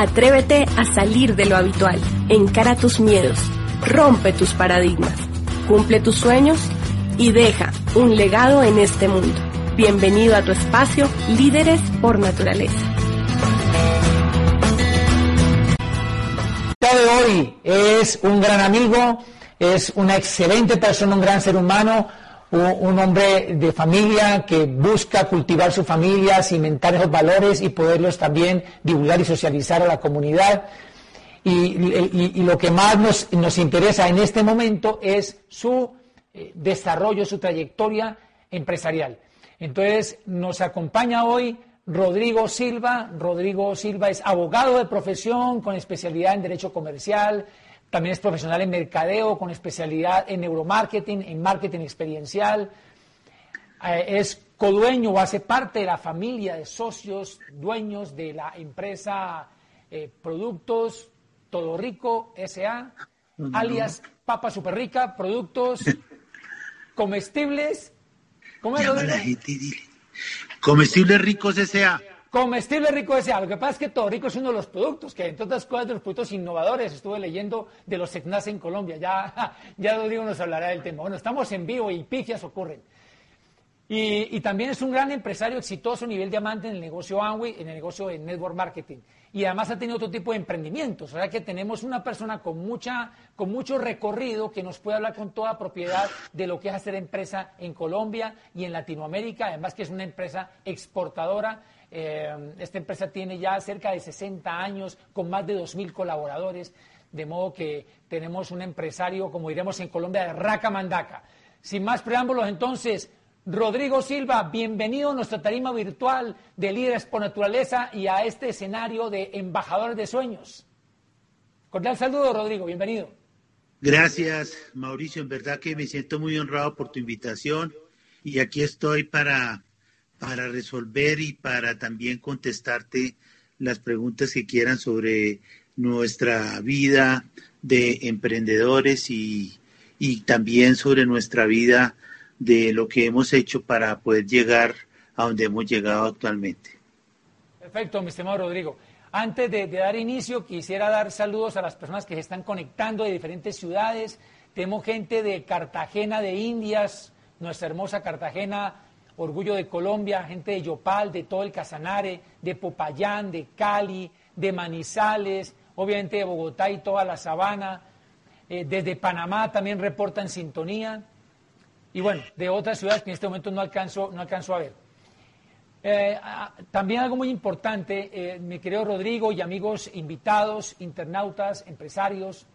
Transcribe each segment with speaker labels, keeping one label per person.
Speaker 1: Atrévete a salir de lo habitual, encara tus miedos, rompe tus paradigmas, cumple tus sueños y deja un legado en este mundo. Bienvenido a tu espacio Líderes por Naturaleza.
Speaker 2: de hoy es un gran amigo, es una excelente persona, un gran ser humano, un hombre de familia que busca cultivar su familia, cimentar esos valores y poderlos también divulgar y socializar a la comunidad. Y, lo que más nos, nos, interesa en este momento es su eh, desarrollo, su trayectoria empresarial. Entonces, nos acompaña hoy Rodrigo Silva. Rodrigo Silva es abogado de profesión con especialidad en Derecho Comercial, también es profesional en mercadeo con especialidad en neuromarketing, en marketing experiencial. Eh, es codueño o hace parte de la familia de socios dueños de la empresa eh, Productos Todo Rico S.A., alias Papa Super Rica, productos comestibles.
Speaker 3: ¿Cómo es, Comestibles Ricos S.A.
Speaker 2: Comestible Rico S.A. Lo que pasa es que todo rico es uno de los productos, que entre otras cosas de los productos innovadores, estuve leyendo de los SECNAS en Colombia, ya, ya Rodrigo nos hablará del tema. Bueno, estamos en vivo y pifias ocurren. Y, también es un gran empresario exitoso a nivel diamante en el negocio Amway, en el negocio de network marketing. Y además ha tenido otro tipo de emprendimientos. O sea que tenemos una persona con, mucha, con mucho recorrido que nos puede hablar con toda propiedad de lo que es hacer empresa en Colombia y en Latinoamérica. Además que es una empresa exportadora. Eh, esta empresa tiene ya cerca de 60 años con más de 2.000 colaboradores. De modo que tenemos un empresario, como diremos en Colombia, de raca mandaca. Sin más preámbulos, entonces, Rodrigo Silva, bienvenido a nuestra tarima virtual de Líderes por Naturaleza y a este escenario de Embajadores de Sueños. Cordial saludo, Rodrigo, bienvenido.
Speaker 3: Gracias, Mauricio. En verdad que me siento muy honrado por tu invitación y aquí estoy para, para resolver y para también contestarte las preguntas que quieran sobre nuestra vida de emprendedores y, y también sobre nuestra vida de lo que hemos hecho para poder llegar a donde hemos llegado actualmente.
Speaker 2: Perfecto, mi estimado Rodrigo. Antes de, dar inicio, quisiera dar saludos a las personas que se están conectando de diferentes ciudades. Tenemos gente de Cartagena de Indias, nuestra hermosa Cartagena, orgullo de Colombia, gente de Yopal, de todo el Casanare, de Popayán, de Cali, de Manizales, obviamente de Bogotá y toda la sabana. Eh, desde Panamá también reportan sintonía y bueno, de otras ciudades que en este momento no alcanzo, no alcanzo a ver. Eh, también algo muy importante, eh, mi querido Rodrigo y amigos invitados, internautas, empresarios,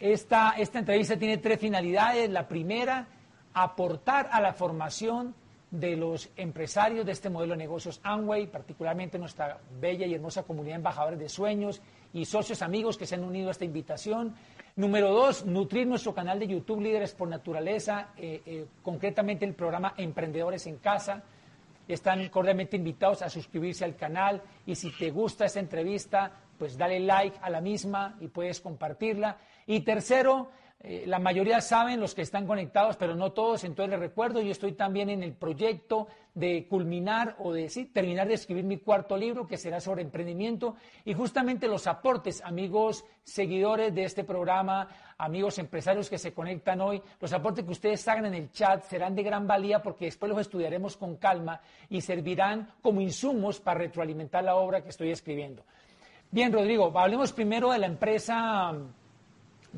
Speaker 2: esta, esta entrevista tiene tres finalidades. La primera, aportar a la formación de los empresarios de este modelo de negocios Amway, particularmente nuestra bella y hermosa comunidad de embajadores de sueños y socios amigos que se han unido a esta invitación. Número dos, nutrir nuestro canal de YouTube Líderes por Naturaleza, eh, eh, concretamente el programa Emprendedores en Casa. Están cordialmente invitados a suscribirse al canal y si te gusta esta entrevista, pues dale like a la misma y puedes compartirla. Y tercero, eh, la mayoría saben, los que están conectados, pero no todos. Entonces les recuerdo, yo estoy también en el proyecto de culminar o de terminar de escribir mi cuarto libro, que será sobre emprendimiento. Y justamente los aportes, amigos seguidores de este programa, amigos empresarios que se conectan hoy, los aportes que ustedes hagan en el chat serán de gran valía porque después los estudiaremos con calma y servirán como insumos para retroalimentar la obra que estoy escribiendo. Bien, Rodrigo, hablemos primero de la empresa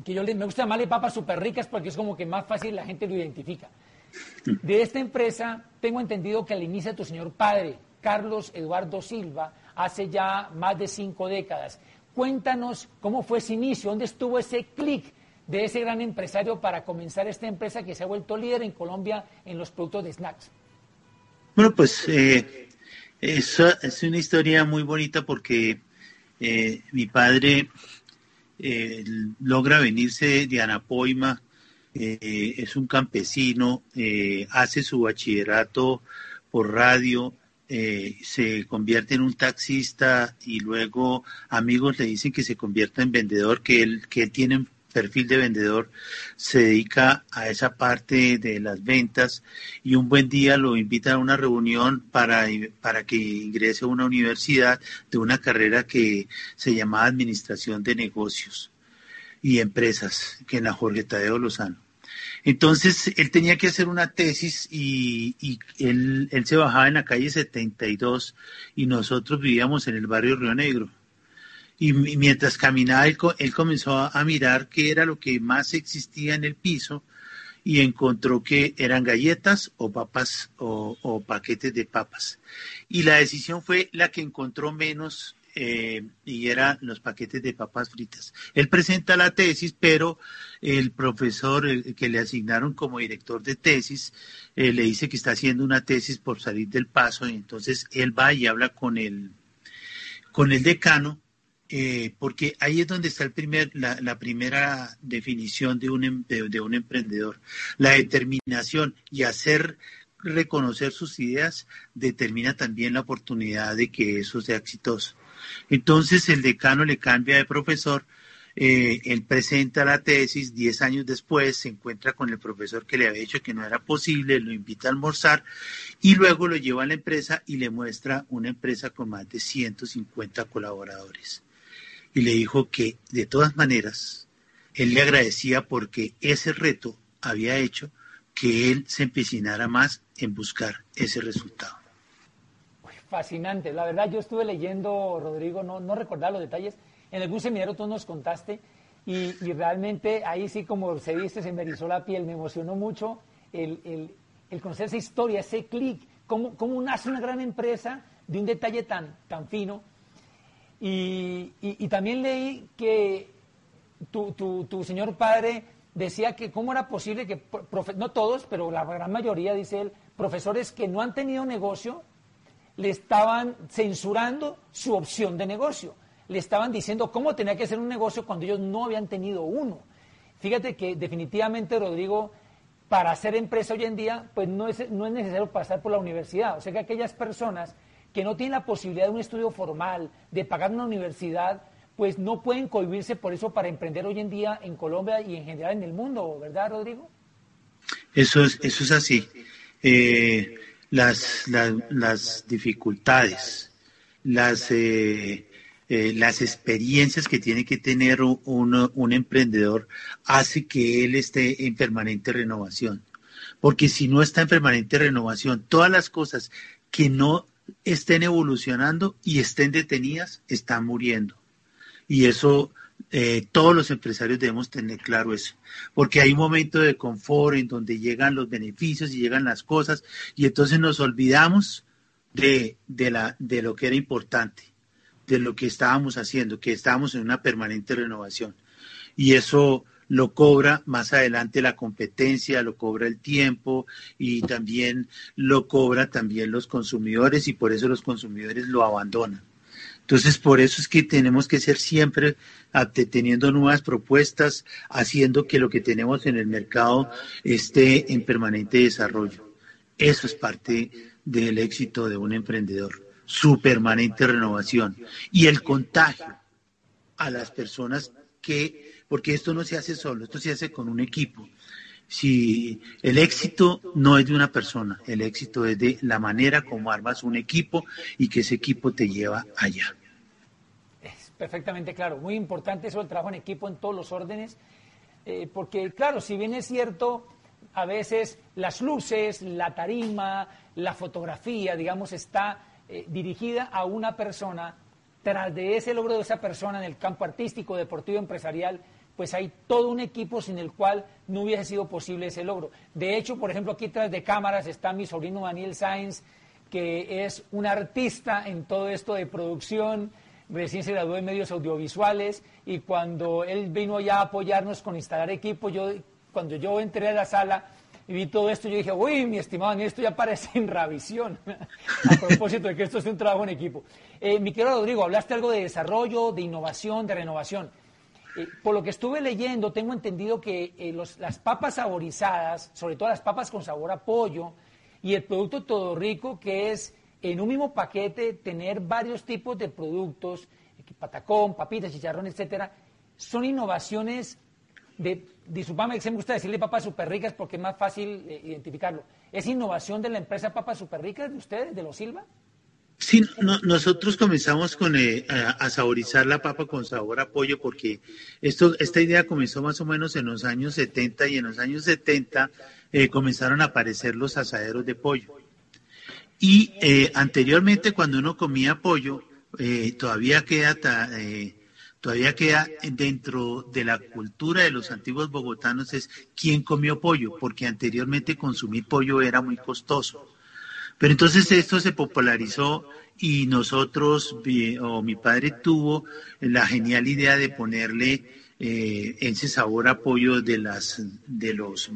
Speaker 2: que yo me gusta llamarle papas súper ricas porque es como que más fácil la gente lo identifica. De esta empresa tengo entendido que al inicio tu señor padre, Carlos Eduardo Silva, hace ya más de cinco décadas. Cuéntanos cómo fue ese inicio, dónde estuvo ese clic de ese gran empresario para comenzar esta empresa que se ha vuelto líder en Colombia en los productos de snacks.
Speaker 3: Bueno, pues eh, es una historia muy bonita porque eh, mi padre eh, logra venirse de Anapoima, eh, es un campesino, eh, hace su bachillerato por radio, se convierte en un taxista y luego amigos le dicen que se convierta en vendedor, que él, que tiene perfil de vendedor se dedica a esa parte de las ventas y un buen día lo invitan a una reunión para, para que ingrese a una universidad de una carrera que se llama Administración de Negocios y Empresas, que en la Jorge Tadeo Lozano. Entonces, él tenía que hacer una tesis y, él se bajaba en la calle 72 y nosotros vivíamos en el barrio Río Negro y mientras caminaba él, comenzó a mirar qué era lo que más existía en el piso y encontró que eran galletas o papas o, paquetes de papas. Y la decisión fue la que encontró menos eh, y eran los paquetes de papas fritas. Él presenta la tesis, pero el profesor que le asignaron como director de tesis eh, le dice que está haciendo una tesis por salir del paso y entonces él va y habla con el, con el decano eh, porque ahí es donde está el primer, la, primera definición de un, de, un emprendedor. La determinación y hacer reconocer sus ideas determina también la oportunidad de que eso sea exitoso. Entonces el decano le cambia de profesor, eh, él presenta la tesis, diez años después se encuentra con el profesor que le había dicho que no era posible, lo invita a almorzar y luego lo lleva a la empresa y le muestra una empresa con más de 150 colaboradores y le dijo que de todas maneras él le agradecía porque ese reto había hecho que él se empecinara más en buscar ese resultado.
Speaker 2: Fascinante, la verdad yo estuve leyendo, Rodrigo, no, no recordaba los detalles, en algún seminario tú nos contaste y, realmente ahí sí como se viste, se me erizó la piel, me emocionó mucho el, conocer esa historia, ese clic, cómo, cómo nace una gran empresa de un detalle tan, tan fino y, también leí que tu, tu, señor padre decía que cómo era posible que, no todos, pero la gran mayoría, dice él, profesores que no han tenido negocio, le estaban censurando su opción de negocio. Le estaban diciendo cómo tenía que ser un negocio cuando ellos no habían tenido uno. Fíjate que definitivamente, Rodrigo, para hacer empresa hoy en día, pues no es, no es necesario pasar por la universidad. O sea que aquellas personas que no tienen la posibilidad de un estudio formal, de pagar una universidad, pues no pueden cohibirse por eso para emprender hoy en día en Colombia y en general en el mundo, ¿verdad, Rodrigo?
Speaker 3: Eso es, eso es así. Eh, las, las, dificultades, las, eh, eh, las experiencias que tiene que tener un, un emprendedor hace que él esté en permanente renovación. Porque si no está en permanente renovación, todas las cosas que no estén evolucionando y estén detenidas, están muriendo. Y eso, eh, todos los empresarios debemos tener claro eso, porque hay un momento de confort en donde llegan los beneficios y llegan las cosas, y entonces nos olvidamos de, de, lo que era importante, de lo que estábamos haciendo, que estábamos en una permanente renovación. Y eso lo cobra más adelante la competencia, lo cobra el tiempo y también lo cobra también los consumidores y por eso los consumidores lo abandonan. Entonces, por eso es que tenemos que ser siempre teniendo nuevas propuestas, haciendo que lo que tenemos en el mercado esté en permanente desarrollo. Eso es parte del éxito de un emprendedor, su permanente renovación y el contagio a las personas que porque esto no se hace solo, esto se hace con un equipo. Si el éxito no es de una persona, el éxito es de la manera como armas un equipo y que ese equipo te lleva allá.
Speaker 2: Es perfectamente claro, muy importante eso el trabajo en equipo en todos los órdenes, eh, porque claro, si bien es cierto, a veces las luces, la tarima, la fotografía, digamos, está eh, dirigida a una persona, tras de ese logro de esa persona en el campo artístico, deportivo, empresarial, pues hay todo un equipo sin el cual no hubiese sido posible ese logro. De hecho, por ejemplo, aquí tras de cámaras está mi sobrino Daniel Sáenz, que es un artista en todo esto de producción, recién se graduó en medios audiovisuales y cuando él vino ya a apoyarnos con instalar equipo, yo cuando yo entré a la sala y vi todo esto, yo dije, uy, mi estimado Daniel, esto ya parece en revisión, a propósito de que esto es un trabajo en equipo. Eh, mi querido Rodrigo, hablaste algo de desarrollo, de innovación, de renovación. Eh, por lo que estuve leyendo, tengo entendido que eh, las papas saborizadas, sobre todo las papas con sabor a pollo, y el producto todo rico, que es en un mismo paquete tener varios tipos de productos, patacón, papitas, chicharrón, etcétera, son innovaciones de, disculpame, se me gusta decirle papas super ricas porque es más fácil eh, identificarlo. ¿Es innovación de la empresa Papas Super Ricas de ustedes, de los Silva?
Speaker 3: Sí, nosotros comenzamos con eh, a, saborizar la papa con sabor a pollo porque esto, esta idea comenzó más o menos en los años 70 y en los años 70 eh, comenzaron a aparecer los asaderos de pollo. Y eh, anteriormente cuando uno comía pollo, todavía queda todavía queda dentro de la cultura de los antiguos bogotanos es quién comió pollo, porque anteriormente consumir pollo era muy costoso. Pero entonces esto se popularizó y nosotros, o mi padre tuvo la genial idea de ponerle eh, ese sabor a pollo de, las, de los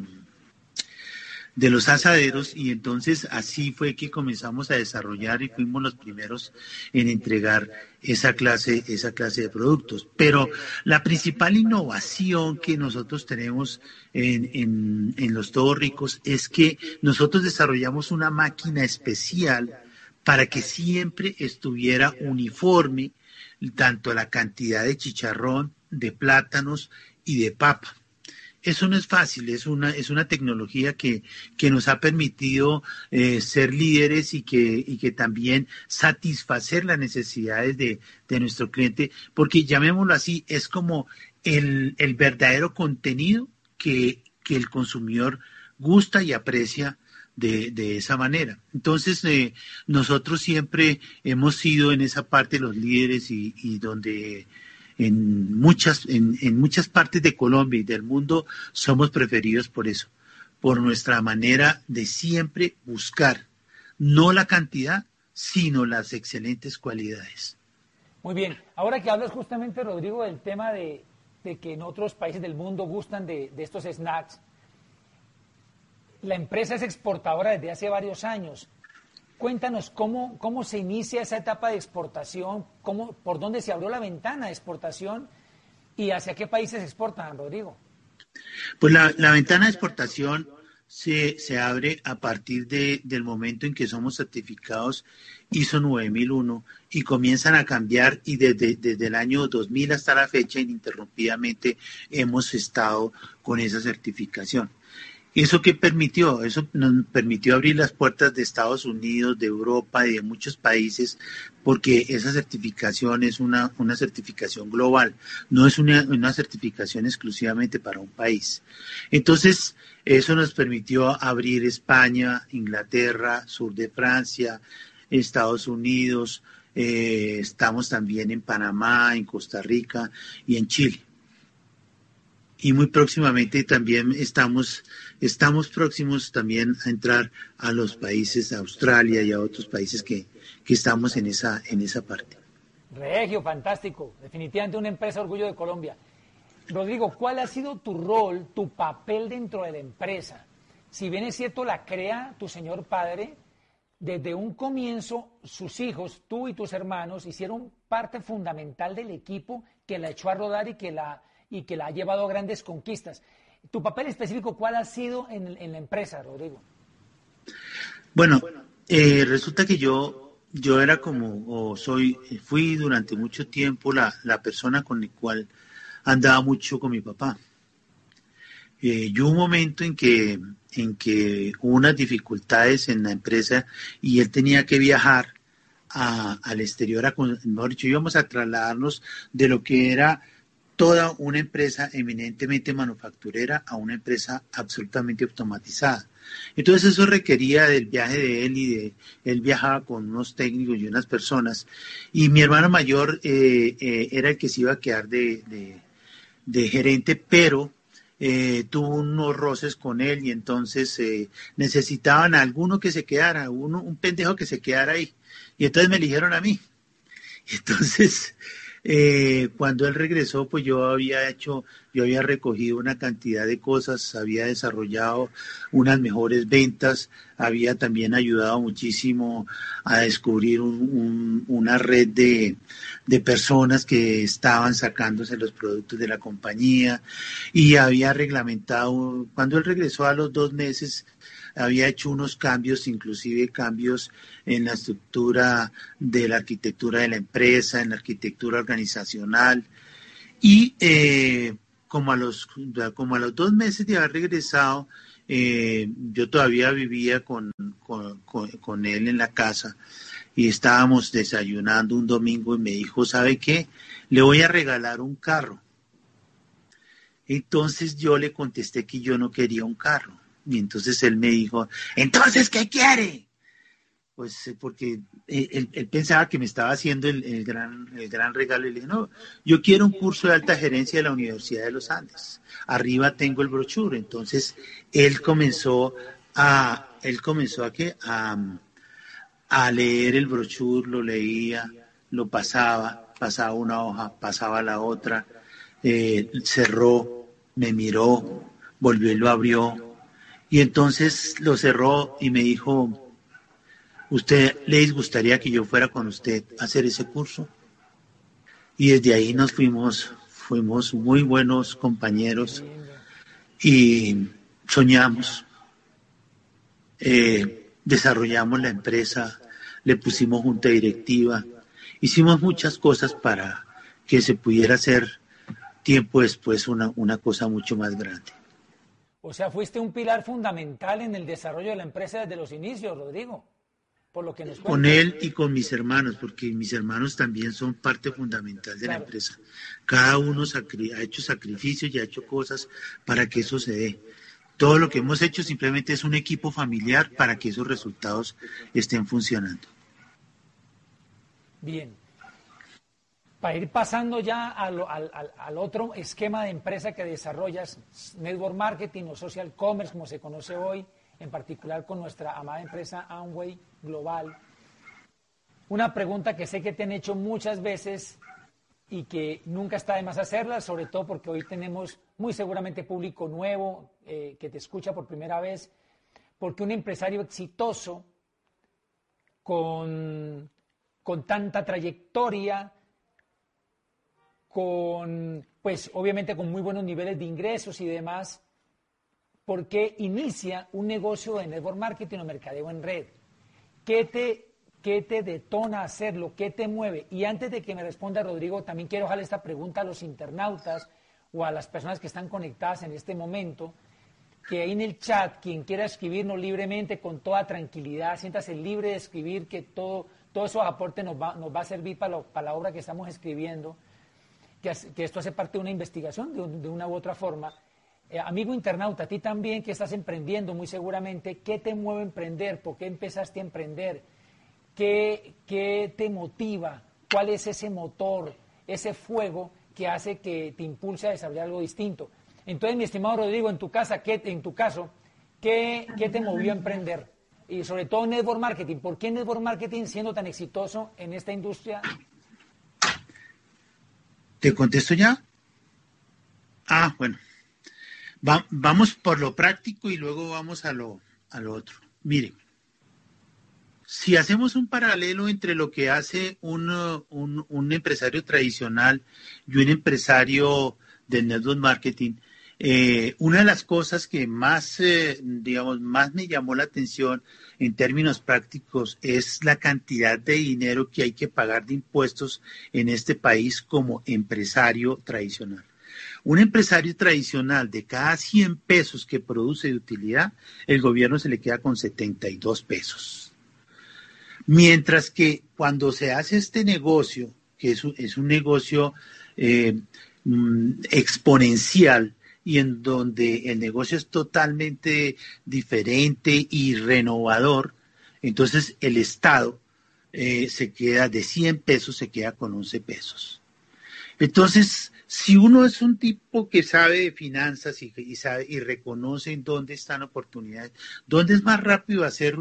Speaker 3: de los asaderos y entonces así fue que comenzamos a desarrollar y fuimos los primeros en entregar esa clase, esa clase de productos. Pero la principal innovación que nosotros tenemos en, en, los Todos Ricos es que nosotros desarrollamos una máquina especial para que siempre estuviera uniforme tanto la cantidad de chicharrón, de plátanos y de papa eso no es fácil, es una, es una tecnología que, que nos ha permitido eh, ser líderes y que, y que también satisfacer las necesidades de, de nuestro cliente, porque llamémoslo así, es como el, el verdadero contenido que, que, el consumidor gusta y aprecia de, de esa manera. Entonces, eh, nosotros siempre hemos sido en esa parte los líderes y, y donde en muchas, en, en muchas partes de Colombia y del mundo somos preferidos por eso, por nuestra manera de siempre buscar no la cantidad, sino las excelentes cualidades.
Speaker 2: Muy bien, ahora que hablas justamente, Rodrigo, del tema de, de que en otros países del mundo gustan de, de, estos snacks, la empresa es exportadora desde hace varios años. Cuéntanos cómo, cómo se inicia esa etapa de exportación, cómo, por dónde se abrió la ventana de exportación y hacia qué países exportan, Rodrigo.
Speaker 3: Pues la, la ventana de exportación se, se abre a partir de, del momento en que somos certificados ISO 9001 y comienzan a cambiar y desde, desde el año 2000 hasta la fecha ininterrumpidamente hemos estado con esa certificación. ¿Eso qué permitió? Eso nos permitió abrir las puertas de Estados Unidos, de Europa y de muchos países, porque esa certificación es una, una certificación global, no es una, una certificación exclusivamente para un país. Entonces, eso nos permitió abrir España, Inglaterra, sur de Francia, Estados Unidos, eh, estamos también en Panamá, en Costa Rica y en Chile y muy próximamente también estamos, estamos próximos también a entrar a los países, a Australia y a otros países que, que estamos en esa, en esa parte.
Speaker 2: Regio, fantástico. Definitivamente una empresa orgullo de Colombia. Rodrigo, ¿cuál ha sido tu rol, tu papel dentro de la empresa? Si bien es cierto, la crea tu señor padre, desde un comienzo sus hijos, tú y tus hermanos, hicieron parte fundamental del equipo que la echó a rodar y que la y que la ha llevado a grandes conquistas. ¿Tu papel específico cuál ha sido en, la empresa, Rodrigo?
Speaker 3: Bueno, eh, resulta que yo, yo era como, o soy, fui durante mucho tiempo la, la persona con la cual andaba mucho con mi papá. Eh, yo un momento en que, en que hubo unas dificultades en la empresa y él tenía que viajar al exterior, a, mejor dicho, íbamos a trasladarnos de lo que era toda una empresa eminentemente manufacturera a una empresa absolutamente automatizada. Entonces eso requería del viaje de él y de él viajaba con unos técnicos y unas personas y mi hermano mayor eh, eh, era el que se iba a quedar de, gerente, pero eh, tuvo unos roces con él y entonces necesitaban a alguno que se quedara, uno, un pendejo que se quedara ahí. Y entonces me eligieron a mí. Entonces eh, cuando él regresó, pues yo había hecho, yo había recogido una cantidad de cosas, había desarrollado unas mejores ventas, había también ayudado muchísimo a descubrir una red de, de personas que estaban sacándose los productos de la compañía y había reglamentado, cuando él regresó a los dos meses, había hecho unos cambios, inclusive cambios en la estructura de la arquitectura de la empresa, en la arquitectura organizacional. Y eh, como a los, como a los dos meses de haber regresado, eh, yo todavía vivía con, con, él en la casa y estábamos desayunando un domingo y me dijo, ¿sabe qué? Le voy a regalar un carro. Entonces yo le contesté que yo no quería un carro. Y entonces él me dijo, entonces, ¿qué quiere? Pues eh, porque él, pensaba que me estaba haciendo el, gran, el gran regalo y le dije, no, yo quiero un curso de alta gerencia de la Universidad de los Andes. Arriba tengo el brochure. Entonces él comenzó a, él comenzó a, ¿qué? a, a leer el brochure, lo leía, lo pasaba, pasaba una hoja, pasaba la otra, eh, cerró, me miró, volvió y lo abrió, y entonces lo cerró y me dijo, ¿usted le gustaría que yo fuera con usted a hacer ese curso? Y desde ahí nos fuimos, fuimos muy buenos compañeros y soñamos, eh, desarrollamos la empresa, le pusimos junta directiva, hicimos muchas cosas para que se pudiera hacer tiempo después una, una cosa mucho más grande.
Speaker 2: O sea, fuiste un pilar fundamental en el desarrollo de la empresa desde los inicios, Rodrigo. Por lo que nos
Speaker 3: con él y con mis hermanos, porque mis hermanos también son parte fundamental de la empresa. Cada uno ha hecho sacrificios y ha hecho cosas para que eso se dé. Todo lo que hemos hecho simplemente es un equipo familiar para que esos resultados estén funcionando.
Speaker 2: Bien, para ir pasando ya al, otro esquema de empresa que desarrollas, Network Marketing o Social Commerce, como se conoce hoy, en particular con nuestra amada empresa Amway Global. Una pregunta que sé que te han hecho muchas veces y que nunca está de más hacerla, sobre todo porque hoy tenemos muy seguramente público nuevo eh, que te escucha por primera vez, porque un empresario exitoso con, con tanta trayectoria, con, pues obviamente con muy buenos niveles de ingresos y demás, porque inicia un negocio de network marketing o mercadeo en red. ¿Qué te, qué te detona hacerlo? ¿Qué te mueve? Y antes de que me responda Rodrigo, también quiero dejarle esta pregunta a los internautas o a las personas que están conectadas en este momento, que ahí en el chat, quien quiera escribirnos libremente, con toda tranquilidad, siéntase libre de escribir, que todo, todo esos aportes nos va, nos va a servir para, para la obra que estamos escribiendo que, esto hace parte de una investigación de, una u otra forma. Eh, amigo internauta, a ti también que estás emprendiendo muy seguramente, ¿qué te mueve a emprender? ¿Por qué empezaste a emprender? ¿Qué, ¿Qué te motiva? ¿Cuál es ese motor, ese fuego que hace que te impulse a desarrollar algo distinto? Entonces, mi estimado Rodrigo, en tu, casa, ¿qué, en tu caso, ¿qué, ¿qué te movió a emprender? Y sobre todo Network Marketing. ¿Por qué Network Marketing siendo tan exitoso en esta industria
Speaker 3: ¿Te contesto ya? Ah, bueno. vamos por lo práctico y luego vamos a lo, a lo otro. Miren, si hacemos un paralelo entre lo que hace un, un, empresario tradicional y un empresario de network marketing, eh, una de las cosas que más, eh, digamos, más me llamó la atención en términos prácticos es la cantidad de dinero que hay que pagar de impuestos en este país como empresario tradicional. Un empresario tradicional de cada 100 pesos que produce de utilidad, el gobierno se le queda con 72 pesos. Mientras que cuando se hace este negocio, que es un, negocio eh, mm, exponencial, y en donde el negocio es totalmente diferente y renovador, entonces el Estado eh, se queda de 100 pesos, se queda con 11 pesos. Entonces, si uno es un tipo que sabe de finanzas y, sabe y reconoce en dónde están oportunidades, dónde es más rápido hacer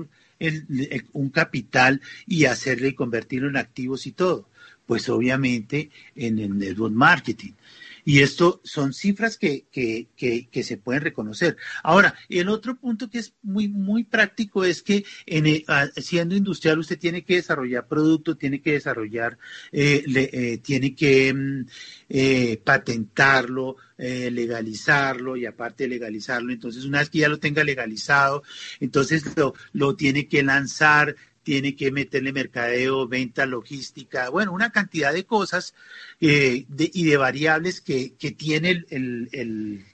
Speaker 3: un capital y hacerle y convertirlo en activos y todo, pues obviamente en el network marketing. Y esto son cifras que, que, que, se pueden reconocer. Ahora, el otro punto que es muy, muy práctico es que en, ah, siendo industrial usted tiene que desarrollar producto, tiene que desarrollar, eh, eh, tiene que mm, eh, patentarlo, legalizarlo y aparte de legalizarlo, entonces una vez que ya lo tenga legalizado, entonces lo, lo tiene que lanzar, tiene que meterle mercadeo, venta, logística, bueno, una cantidad de cosas eh, y de variables que, tiene el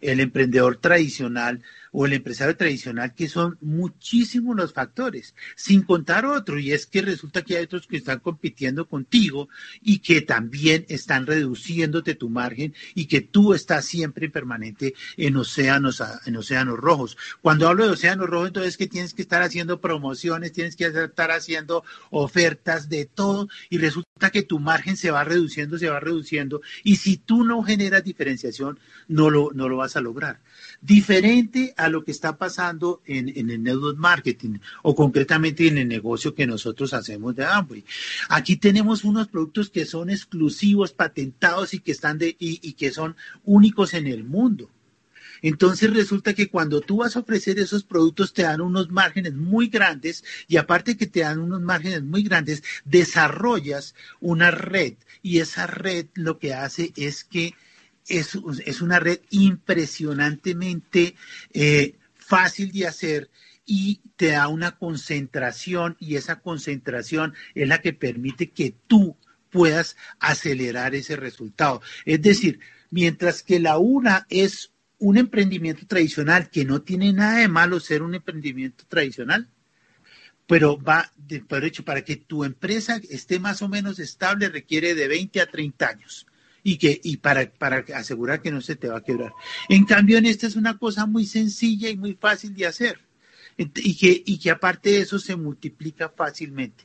Speaker 3: emprendedor tradicional o el empresario tradicional, que son muchísimos los factores, sin contar otro, y es que resulta que hay otros que están compitiendo contigo y que también están reduciéndote tu margen y que tú estás siempre permanente en océanos, en océanos rojos. Cuando hablo de océanos rojos, entonces es que tienes que estar haciendo promociones, tienes que estar haciendo ofertas de todo y resulta que tu margen se va reduciendo, se va reduciendo y si tú no generas diferenciación, no lo, no lo vas a lograr. Diferente a lo que está pasando en, el network marketing o concretamente en el negocio que nosotros hacemos de Amway. Aquí tenemos unos productos que son exclusivos, patentados y que están de, y, que son únicos en el mundo. Entonces resulta que cuando tú vas a ofrecer esos productos te dan unos márgenes muy grandes y aparte que te dan unos márgenes muy grandes, desarrollas una red y esa red lo que hace es que es, una red impresionantemente eh, fácil de hacer y te da una concentración y esa concentración es la que permite que tú puedas acelerar ese resultado. Es decir, mientras que la una es un emprendimiento tradicional que no tiene nada de malo ser un emprendimiento tradicional, pero va, de, por hecho, para que tu empresa esté más o menos estable requiere de 20 a 30 años y que y para, para asegurar que no se te va a quebrar. En cambio, en esta es una cosa muy sencilla y muy fácil de hacer y que, y que aparte de eso se multiplica fácilmente.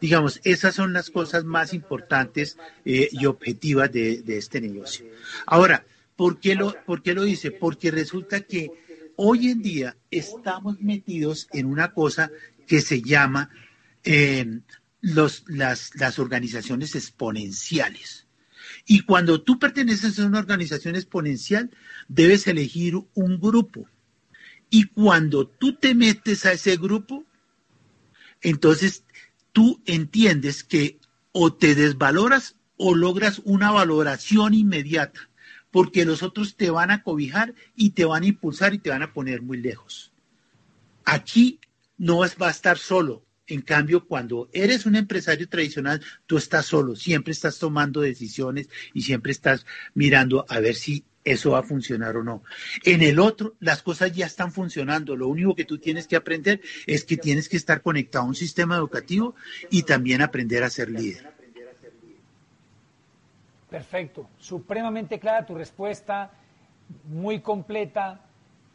Speaker 3: Digamos, esas son las cosas más importantes eh, y objetivas de, este negocio. Ahora, ¿por qué, lo, ¿por qué lo dice? Porque resulta que hoy en día estamos metidos en una cosa que se llama eh, los, las, las organizaciones exponenciales. Y cuando tú perteneces a una organización exponencial, debes elegir un grupo. Y cuando tú te metes a ese grupo, entonces tú entiendes que o te desvaloras o logras una valoración inmediata, porque los otros te van a cobijar y te van a impulsar y te van a poner muy lejos. Aquí no vas, va a estar solo, en cambio, cuando eres un empresario tradicional, tú estás solo, siempre estás tomando decisiones y siempre estás mirando a ver si eso va a funcionar o no. En el otro, las cosas ya están funcionando. Lo único que tú tienes que aprender es que tienes que estar conectado a un sistema educativo y también aprender a ser líder.
Speaker 2: Perfecto, supremamente clara tu respuesta, muy completa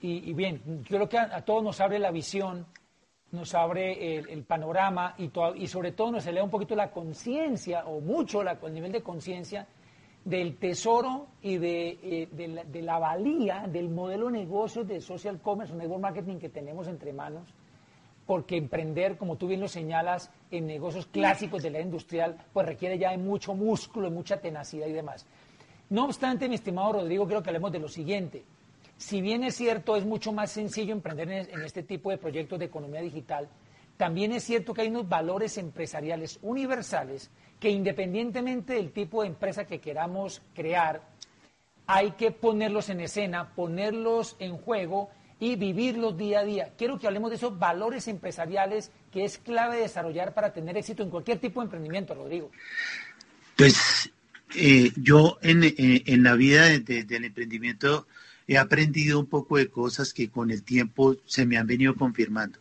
Speaker 2: y, bien, yo creo que a todos nos abre la visión nos abre el, panorama y, sobre todo nos eleva un poquito la conciencia, o mucho la, el nivel de conciencia, del tesoro y de, eh, de, la, valía del modelo de negocio de social commerce o network marketing que tenemos entre manos, porque emprender, como tú bien lo señalas, en negocios clásicos de la industrial, pues requiere ya de mucho músculo, mucha tenacidad y demás. No obstante, mi estimado Rodrigo, creo que hablemos de lo siguiente. Si bien es cierto, es mucho más sencillo emprender en este tipo de proyectos de economía digital, también es cierto que hay unos valores empresariales universales que independientemente del tipo de empresa que queramos crear, hay que ponerlos en escena, ponerlos en juego y vivirlos día a día. Quiero que hablemos de esos valores empresariales que es clave desarrollar para tener éxito en cualquier tipo de emprendimiento, Rodrigo.
Speaker 3: Pues eh, yo en, eh, la vida del emprendimiento he aprendido un poco de cosas que con el tiempo se me han venido confirmando.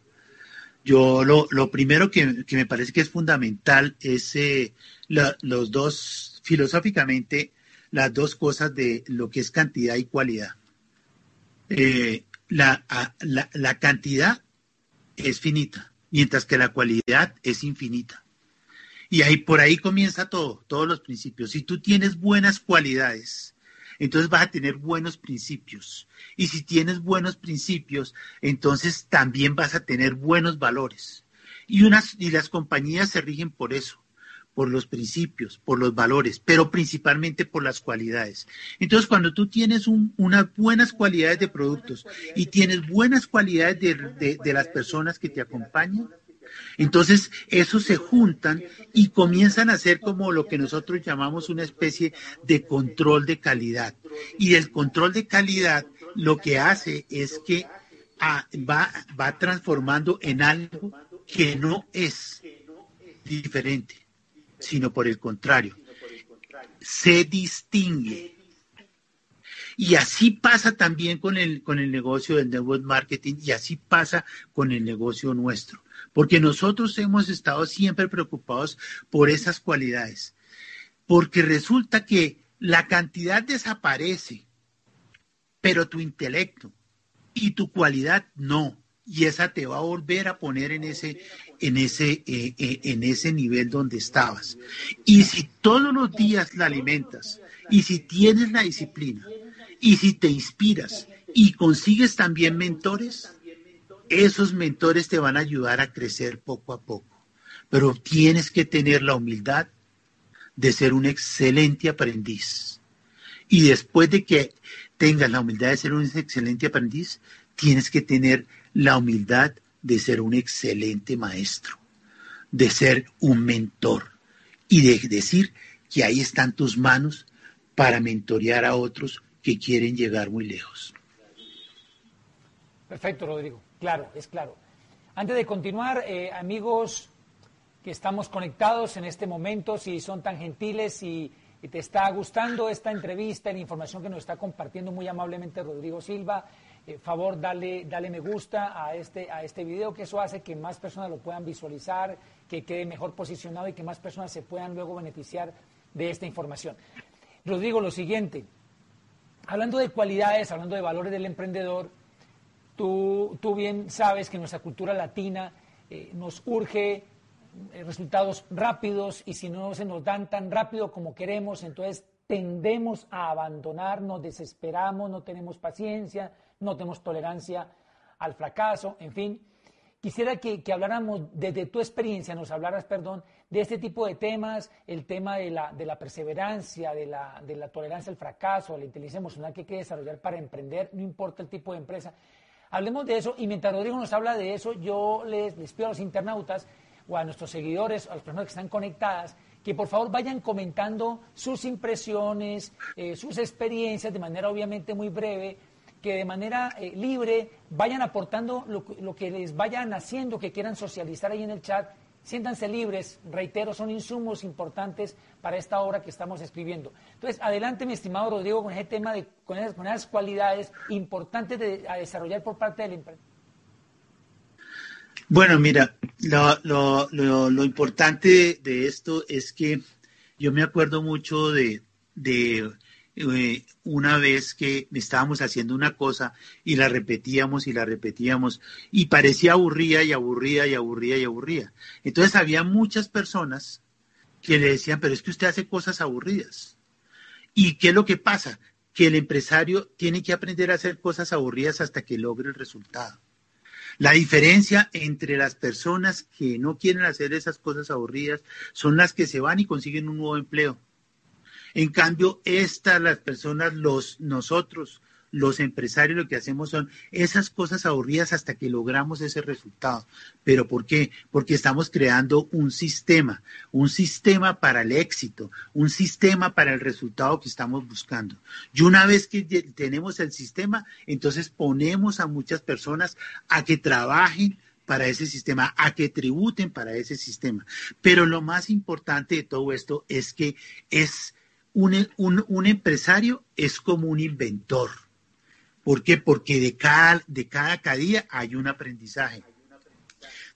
Speaker 3: Yo lo, lo primero que, me parece que es fundamental es eh, los dos, filosóficamente, las dos cosas de lo que es cantidad y cualidad. Eh, la, la, la cantidad es finita, mientras que la cualidad es infinita. Y ahí por ahí comienza todo, todos los principios. Si tú tienes buenas cualidades, entonces vas a tener buenos principios. Y si tienes buenos principios, entonces también vas a tener buenos valores. Y, unas, y las compañías se rigen por eso, por los principios, por los valores, pero principalmente por las cualidades. Entonces, cuando tú tienes unas buenas cualidades de productos y tienes buenas cualidades de las personas que te acompañan, entonces, esos se juntan y comienzan a ser como lo que nosotros llamamos una especie de control de calidad. Y el control de calidad lo que hace es que ah, va, va transformando en algo que no es diferente, sino por el contrario, se distingue. Y así pasa también con el, con el negocio del network marketing y así pasa con el negocio nuestro. Porque nosotros hemos estado siempre preocupados por esas cualidades. Porque resulta que la cantidad desaparece, pero tu intelecto y tu cualidad no. Y esa te va a volver a poner en ese, en ese, eh, eh, en ese nivel donde estabas. Y si todos los días la alimentas, y si tienes la disciplina, y si te inspiras y consigues también mentores, esos mentores te van a ayudar a crecer poco a poco. Pero tienes que tener la humildad de ser un excelente aprendiz. Y después de que tengas la humildad de ser un excelente aprendiz, tienes que tener la humildad de ser un excelente maestro, de ser un mentor y de decir que ahí están tus manos para mentorear a otros que quieren llegar muy lejos.
Speaker 2: Perfecto, Rodrigo. Claro, es claro. Antes de continuar, eh, amigos que estamos conectados en este momento, si son tan gentiles y, te está gustando esta entrevista, la información que nos está compartiendo muy amablemente Rodrigo Silva, eh, favor, dale, dale me gusta a este, a este video, que eso hace que más personas lo puedan visualizar, que quede mejor posicionado y que más personas se puedan luego beneficiar de esta información. Rodrigo, lo siguiente, hablando de cualidades, hablando de valores del emprendedor, tú, tú bien sabes que nuestra cultura latina eh, nos urge eh, resultados rápidos y si no se nos dan tan rápido como queremos, entonces tendemos a abandonar, nos desesperamos, no tenemos paciencia, no tenemos tolerancia al fracaso, en fin. Quisiera que, habláramos desde tu experiencia, nos hablaras, perdón, de este tipo de temas, el tema de la, de la perseverancia, de la, de la tolerancia al fracaso, la inteligencia emocional que hay que desarrollar para emprender, no importa el tipo de empresa. Hablemos de eso y mientras Rodrigo nos habla de eso, yo les, pido a los internautas o a nuestros seguidores, a las personas que están conectadas, que por favor vayan comentando sus impresiones, eh, sus experiencias de manera obviamente muy breve, que de manera eh, libre vayan aportando lo, lo, que les vayan haciendo, que quieran socializar ahí en el chat. Siéntanse libres, reitero, son insumos importantes para esta obra que estamos escribiendo. Entonces, adelante, mi estimado Rodrigo, con ese tema, de, con, esas, cualidades importantes de, a desarrollar por parte de la empresa.
Speaker 3: Bueno, mira, lo, lo, lo, importante de esto es que yo me acuerdo mucho de, de eh, una vez que estábamos haciendo una cosa y la repetíamos y la repetíamos y parecía aburrida y aburrida y aburrida y aburrida. Entonces había muchas personas que le decían, pero es que usted hace cosas aburridas. ¿Y qué es lo que pasa? Que el empresario tiene que aprender a hacer cosas aburridas hasta que logre el resultado. La diferencia entre las personas que no quieren hacer esas cosas aburridas son las que se van y consiguen un nuevo empleo. En cambio, estas, las personas, los, nosotros, los empresarios lo que hacemos son esas cosas aburridas hasta que logramos ese resultado. ¿Pero por qué? Porque estamos creando un sistema, un sistema para el éxito, un sistema para el resultado que estamos buscando. Y una vez que tenemos el sistema, entonces ponemos a muchas personas a que trabajen para ese sistema, a que tributen para ese sistema. Pero lo más importante de todo esto es que es un, un empresario es como un inventor ¿Por qué? Porque de cada, de cada, día hay un aprendizaje.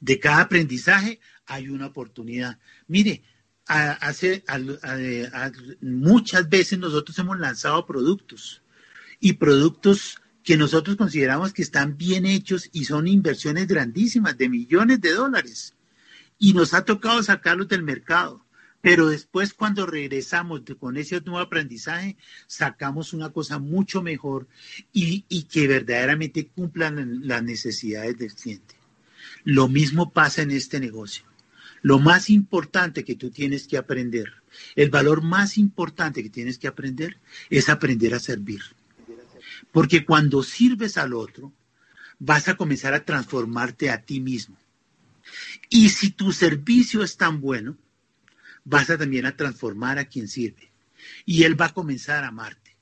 Speaker 3: De cada aprendizaje hay una oportunidad. Mire, hace, muchas veces nosotros hemos lanzado productos y productos que nosotros consideramos que están bien hechos y son inversiones grandísimas de millones de dólares. Y nos ha tocado sacarlos del mercado. Pero después cuando regresamos con ese nuevo aprendizaje, sacamos una cosa mucho mejor y, que verdaderamente cumplan las necesidades del cliente. Lo mismo pasa en este negocio. Lo más importante que tú tienes que aprender, el valor más importante que tienes que aprender es aprender a servir. Porque cuando sirves al otro, vas a comenzar a transformarte a ti mismo. Y si tu servicio es tan bueno, vas a también a transformar a quien sirve. Y Él va a comenzar a amarte.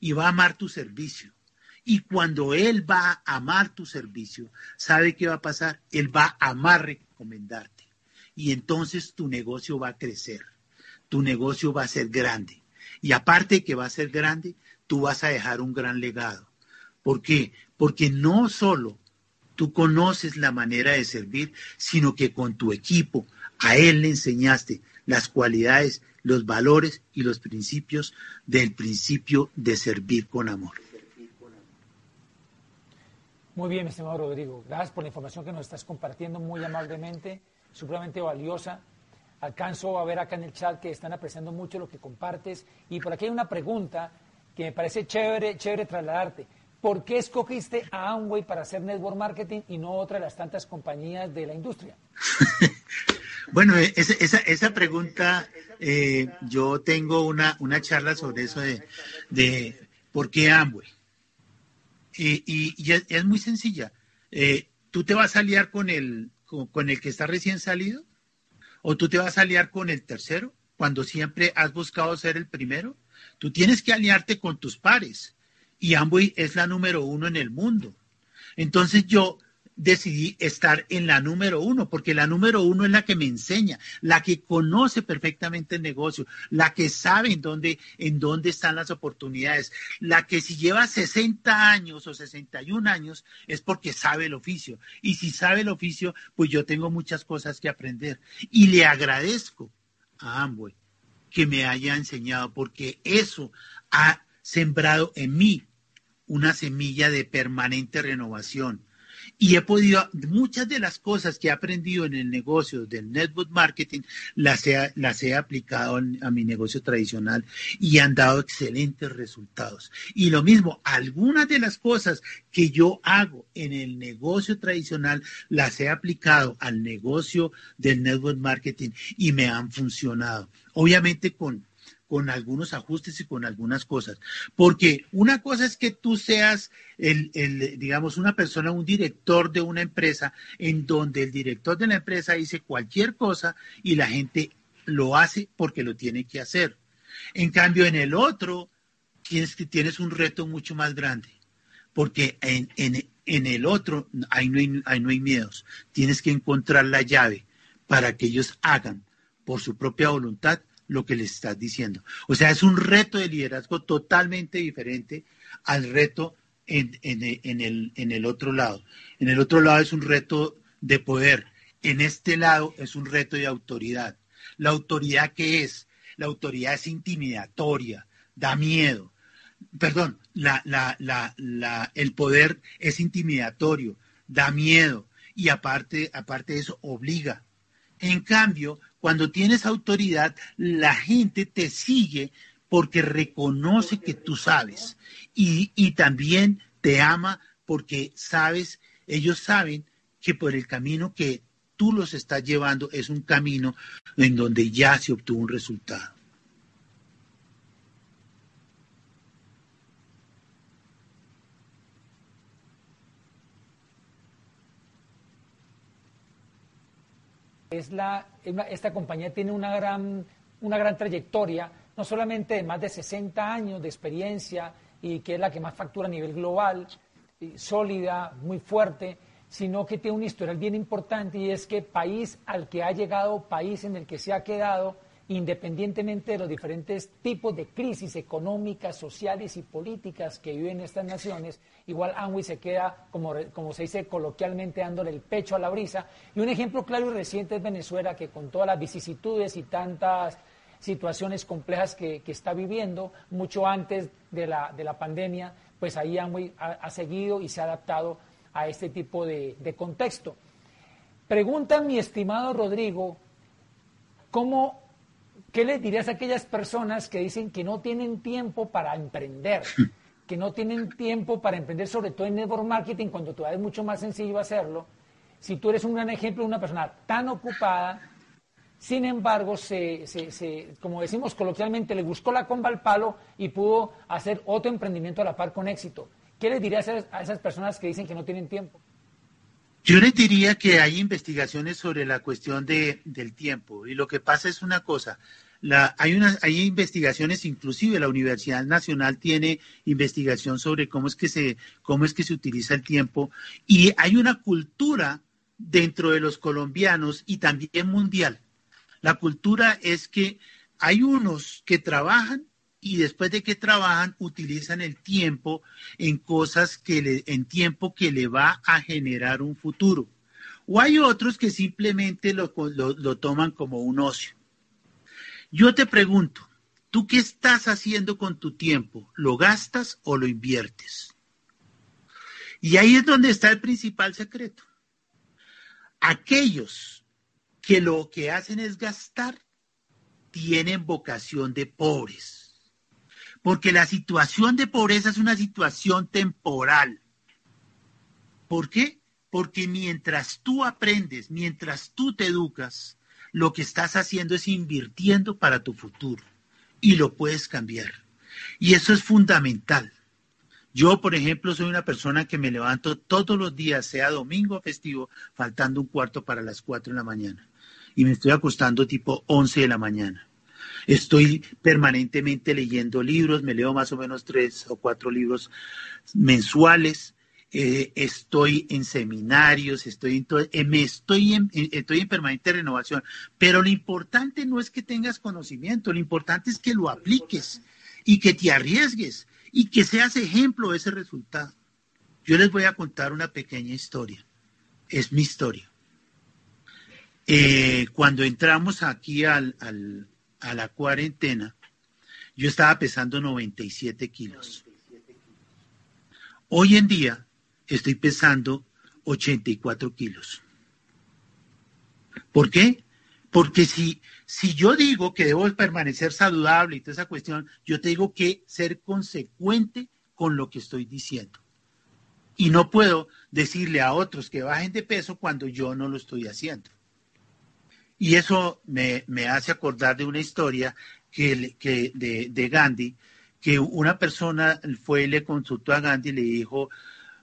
Speaker 3: Y va a amar tu servicio. Y cuando Él va a amar tu servicio, ¿sabe qué va a pasar? Él va a amar recomendarte. Y entonces tu negocio va a crecer, tu negocio va a ser grande. Y aparte que va a ser grande, tú vas a dejar un gran legado. ¿Por qué? Porque no solo tú conoces la manera de servir, sino que con tu equipo a él le enseñaste las cualidades, los valores y los principios del principio de servir con amor.
Speaker 2: Muy bien, mi estimado Rodrigo. Gracias por la información que nos estás compartiendo muy amablemente, supremamente valiosa. Alcanzo a ver acá en el chat que están apreciando mucho lo que compartes. Y por aquí hay una pregunta que me parece chévere, chévere trasladarte. ¿Por qué escogiste a Amway para hacer network marketing y no otra de las tantas compañías de la industria?
Speaker 3: bueno, esa, esa, pregunta, eh, yo tengo una, una charla sobre eso de, de por qué Amway. Y, y, es, muy sencilla. Eh, ¿Tú te vas a aliar con el, con, el que está recién salido? ¿O tú te vas a aliar con el tercero cuando siempre has buscado ser el primero? Tú tienes que aliarte con tus pares. Y Amway es la número uno en el mundo. Entonces yo decidí estar en la número uno, porque la número uno es la que me enseña, la que conoce perfectamente el negocio, la que sabe en dónde, en dónde están las oportunidades, la que si lleva 60 años o 61 años es porque sabe el oficio. Y si sabe el oficio, pues yo tengo muchas cosas que aprender. Y le agradezco a Amway que me haya enseñado, porque eso ha sembrado en mí una semilla de permanente renovación y he podido, muchas de las cosas que he aprendido en el negocio del network marketing, las he, las he aplicado a mi negocio tradicional y han dado excelentes resultados. Y lo mismo, algunas de las cosas que yo hago en el negocio tradicional, las he aplicado al negocio del network marketing y me han funcionado. Obviamente con con algunos ajustes y con algunas cosas. Porque una cosa es que tú seas el, digamos, una persona, un director de una empresa, en donde el director de la empresa dice cualquier cosa y la gente lo hace porque lo tiene que hacer. En cambio, en el otro, tienes, tienes un reto mucho más grande. Porque en, en, el otro, ahí no, hay, ahí no hay miedos. Tienes que encontrar la llave para que ellos hagan por su propia voluntad lo que les estás diciendo. O sea, es un reto de liderazgo totalmente diferente al reto en, el, en el otro lado. En el otro lado es un reto de poder. En este lado es un reto de autoridad. La autoridad que es, la autoridad es intimidatoria, da miedo. Perdón, la, la, la, el poder es intimidatorio, da miedo y aparte, aparte de eso, obliga. En cambio, cuando tienes autoridad, la gente te sigue porque reconoce que tú sabes y, también te ama porque sabes, ellos saben que por el camino que tú los estás llevando es un camino en donde ya se obtuvo un resultado.
Speaker 2: Es la, esta compañía tiene una gran, una gran trayectoria, no solamente de más de 60 años de experiencia y que es la que más factura a nivel global, sólida, muy fuerte, sino que tiene un historial bien importante y es que país al que ha llegado, país en el que se ha quedado, independientemente de los diferentes tipos de crisis económicas, sociales y políticas que viven estas naciones, igual Amway se queda, como, como se dice coloquialmente, dándole el pecho a la brisa. Y un ejemplo claro y reciente es Venezuela, que con todas las vicisitudes y tantas situaciones complejas que, está viviendo, mucho antes de la, de la pandemia, pues ahí Amway ha, seguido y se ha adaptado a este tipo de, de contexto. Pregunta mi estimado Rodrigo, ¿cómo ¿Qué les dirías a aquellas personas que dicen que no tienen tiempo para emprender? Que no tienen tiempo para emprender, sobre todo en network marketing, cuando todavía es mucho más sencillo hacerlo. Si tú eres un gran ejemplo de una persona tan ocupada, sin embargo, se, como decimos coloquialmente, le buscó la comba al palo y pudo hacer otro emprendimiento a la par con éxito. ¿Qué les dirías a esas personas que dicen que no tienen tiempo?
Speaker 3: Yo les diría que hay investigaciones sobre la cuestión de, del tiempo y lo que pasa es una cosa. La, hay, hay investigaciones, inclusive la Universidad Nacional tiene investigación sobre cómo es que se, cómo es que se utiliza el tiempo y hay una cultura dentro de los colombianos y también mundial. La cultura es que hay unos que trabajan y después de que trabajan utilizan el tiempo en cosas que le, en tiempo que le va a generar un futuro. O hay otros que simplemente lo, lo toman como un ocio. Yo te pregunto, ¿tú qué estás haciendo con tu tiempo? ¿Lo gastas o lo inviertes? Y ahí es donde está el principal secreto. Aquellos que lo que hacen es gastar tienen vocación de pobres. Porque la situación de pobreza es una situación temporal. ¿Por qué? Porque mientras tú aprendes, mientras tú te educas, lo que estás haciendo es invirtiendo para tu futuro y lo puedes cambiar. Y eso es fundamental. Yo, por ejemplo, soy una persona que me levanto todos los días, sea domingo o festivo, faltando un cuarto para las cuatro de la mañana. Y me estoy acostando tipo once de la mañana. Estoy permanentemente leyendo libros, me leo más o menos tres o cuatro libros mensuales. Eh, estoy en seminarios, estoy en, eh, me estoy en, estoy en permanente renovación. Pero lo importante no es que tengas conocimiento, lo importante es que lo apliques y que te arriesgues y que seas ejemplo de ese resultado. Yo les voy a contar una pequeña historia. Es mi historia. Eh, cuando entramos aquí al, a la cuarentena, yo estaba pesando 97 kilos. Hoy en día estoy pesando 84 kilos. ¿Por qué? Porque si si yo digo que debo permanecer saludable y toda esa cuestión, yo tengo que ser consecuente con lo que estoy diciendo. Y no puedo decirle a otros que bajen de peso cuando yo no lo estoy haciendo. Y eso me, hace acordar de una historia que, que de, de, Gandhi, que una persona fue y le consultó a Gandhi y le dijo,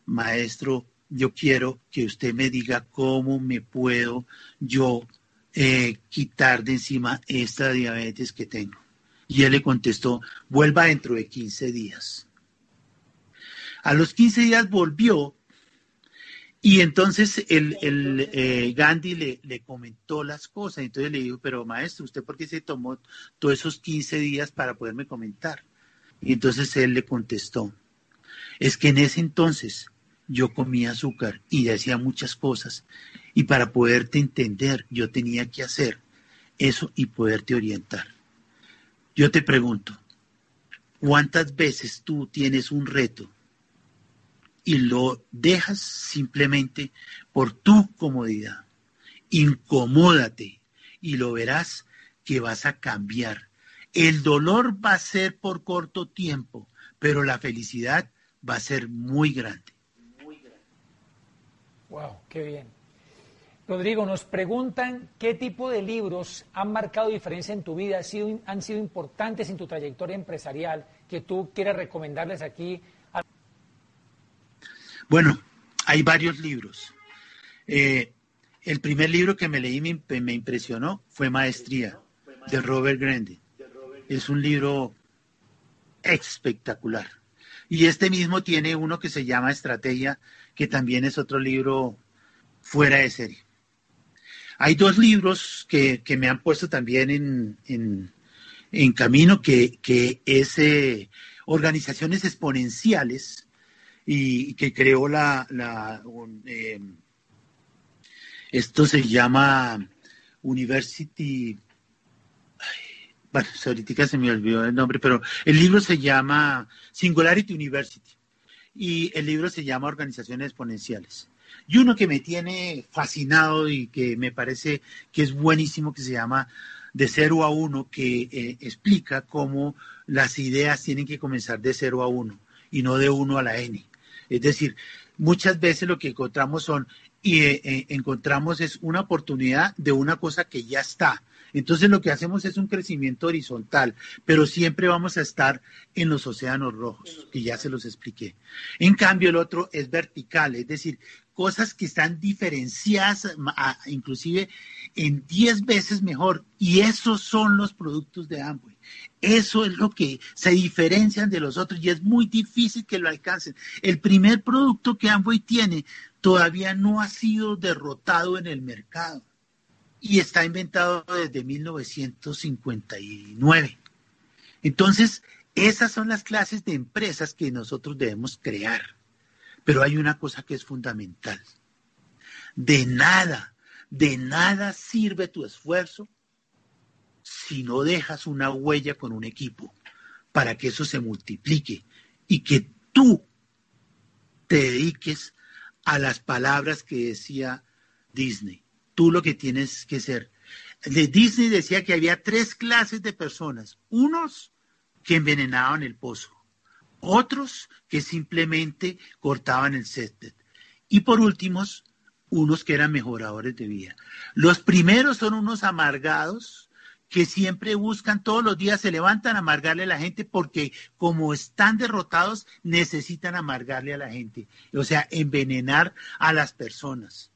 Speaker 3: maestro, yo quiero que usted me diga cómo me puedo yo eh, quitar de encima esta diabetes que tengo. Y él le contestó, vuelva dentro de 15 días. A los 15 días volvió y entonces el, el eh, Gandhi le, le, comentó las cosas. Entonces le dijo, pero maestro, ¿usted por qué se tomó todos esos 15 días para poderme comentar? Y entonces él le contestó, es que en ese entonces yo comía azúcar y decía muchas cosas y para poderte entender, yo tenía que hacer eso y poderte orientar. Yo te pregunto, ¿cuántas veces tú tienes un reto y lo dejas simplemente por tu comodidad? Incomódate y lo verás que vas a cambiar. El dolor va a ser por corto tiempo, pero la felicidad va a ser muy grande.
Speaker 2: Wow, qué bien. Rodrigo, nos preguntan qué tipo de libros han marcado diferencia en tu vida, han sido, importantes en tu trayectoria empresarial, que tú quieras recomendarles aquí.
Speaker 3: Bueno, hay varios libros. Eh, el primer libro que me leí me, me, impresionó fue Maestría, de Robert Grande. Es un libro espectacular. Y este mismo tiene uno que se llama Estrategia, que también es otro libro fuera de serie. Hay dos libros que, me han puesto también en, camino, que, que es eh, Organizaciones Exponenciales, y que creó la... Eh, esto se llama University... bueno, ahorita se me olvidó el nombre, pero el libro se llama Singularity University y el libro se llama Organizaciones Exponenciales. Y uno que me tiene fascinado y que me parece que es buenísimo, que se llama De cero a uno, que eh, explica cómo las ideas tienen que comenzar de cero a uno y no de uno a la n. Es decir, muchas veces lo que encontramos son y eh, eh, encontramos es una oportunidad de una cosa que ya está. Entonces lo que hacemos es un crecimiento horizontal, pero siempre vamos a estar en los océanos rojos, que ya se los expliqué. En cambio, el otro es vertical, es decir, cosas que están diferenciadas, inclusive en 10 veces mejor. Y esos son los productos de Amway. Eso es lo que se diferencian de los otros y es muy difícil que lo alcancen. El primer producto que Amway tiene todavía no ha sido derrotado en el mercado y está inventado desde 1959. Entonces, esas son las clases de empresas que nosotros debemos crear. Pero hay una cosa que es fundamental. De nada, de nada sirve tu esfuerzo si no dejas una huella con un equipo para que eso se multiplique y que tú te dediques a las palabras que decía Disney. Tú lo que tienes que ser. De Disney decía que había tres clases de personas. Unos que envenenaban el pozo otros que simplemente cortaban el césped. Y por últimos, unos que eran mejoradores de vida. Los primeros son unos amargados que siempre buscan, todos los días se levantan a amargarle a la gente porque como están derrotados, necesitan amargarle a la gente. O sea, envenenar a las personas.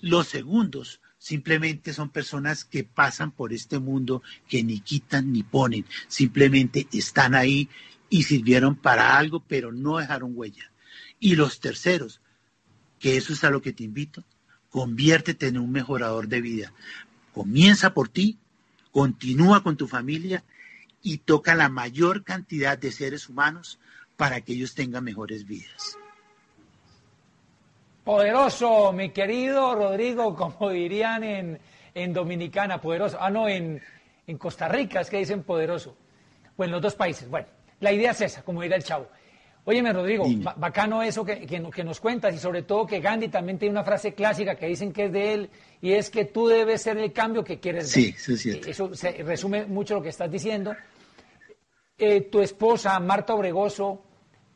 Speaker 3: Los segundos simplemente son personas que pasan por este mundo, que ni quitan ni ponen, simplemente están ahí y sirvieron para algo, pero no dejaron huella. Y los terceros, que eso es a lo que te invito, conviértete en un mejorador de vida. Comienza por ti, continúa con tu familia y toca la mayor cantidad de seres humanos para que ellos tengan mejores vidas.
Speaker 2: Poderoso, mi querido Rodrigo, como dirían en, Dominicana, poderoso. Ah, no, en, en Costa Rica es que dicen poderoso. En los dos países. Bueno, la idea es esa, como dirá el chavo. Óyeme, Rodrigo, bacano eso que, que, nos cuentas y sobre todo que Gandhi también tiene una frase clásica que dicen que es de él y es que tú debes ser el cambio que quieres
Speaker 3: ver. Sí, eso es cierto.
Speaker 2: Eso resume mucho lo que estás diciendo. Eh, tu esposa, Marta Obregoso,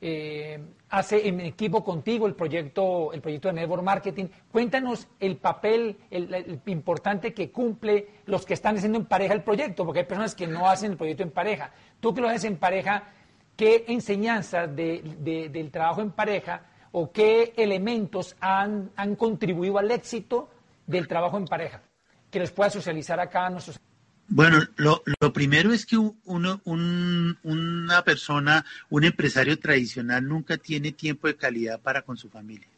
Speaker 2: eh, hace en equipo contigo el proyecto, el proyecto de Network Marketing. Cuéntanos el papel el, importante que cumple los que están haciendo en pareja el proyecto, porque hay personas que no hacen el proyecto en pareja. Tú que lo haces en pareja, ¿qué enseñanzas del trabajo en pareja o qué elementos han, han contribuido al éxito del trabajo en pareja? Que les pueda socializar acá a nuestros
Speaker 3: bueno, lo, lo, primero es que una persona, un empresario tradicional nunca tiene tiempo de calidad para con su familia.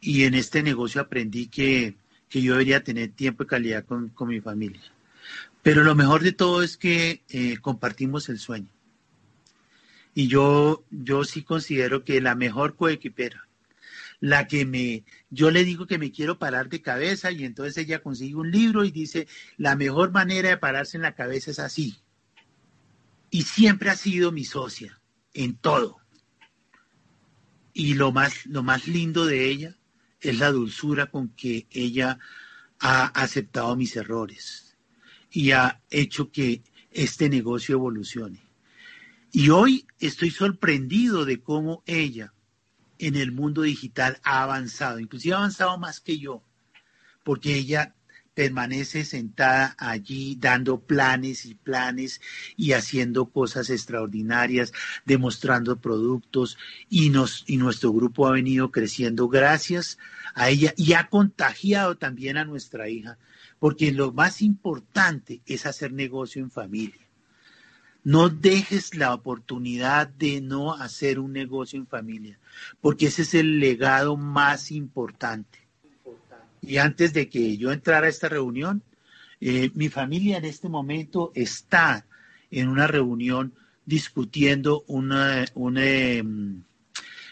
Speaker 3: Y en este negocio aprendí que, que yo debería tener tiempo de calidad con, con, mi familia. Pero lo mejor de todo es que eh, compartimos el sueño. Y yo, yo sí considero que la mejor coequipera la que me, yo le digo que me quiero parar de cabeza y entonces ella consigue un libro y dice, la mejor manera de pararse en la cabeza es así. Y siempre ha sido mi socia, en todo. Y lo más, lo más lindo de ella es la dulzura con que ella ha aceptado mis errores y ha hecho que este negocio evolucione. Y hoy estoy sorprendido de cómo ella, en el mundo digital ha avanzado, inclusive ha avanzado más que yo, porque ella permanece sentada allí dando planes y planes y haciendo cosas extraordinarias, demostrando productos y, nos, y nuestro grupo ha venido creciendo gracias a ella y ha contagiado también a nuestra hija, porque lo más importante es hacer negocio en familia. No dejes la oportunidad de no hacer un negocio en familia, porque ese es el legado más importante. Y antes de que yo entrara a esta reunión, eh, mi familia en este momento está en una reunión discutiendo una, em,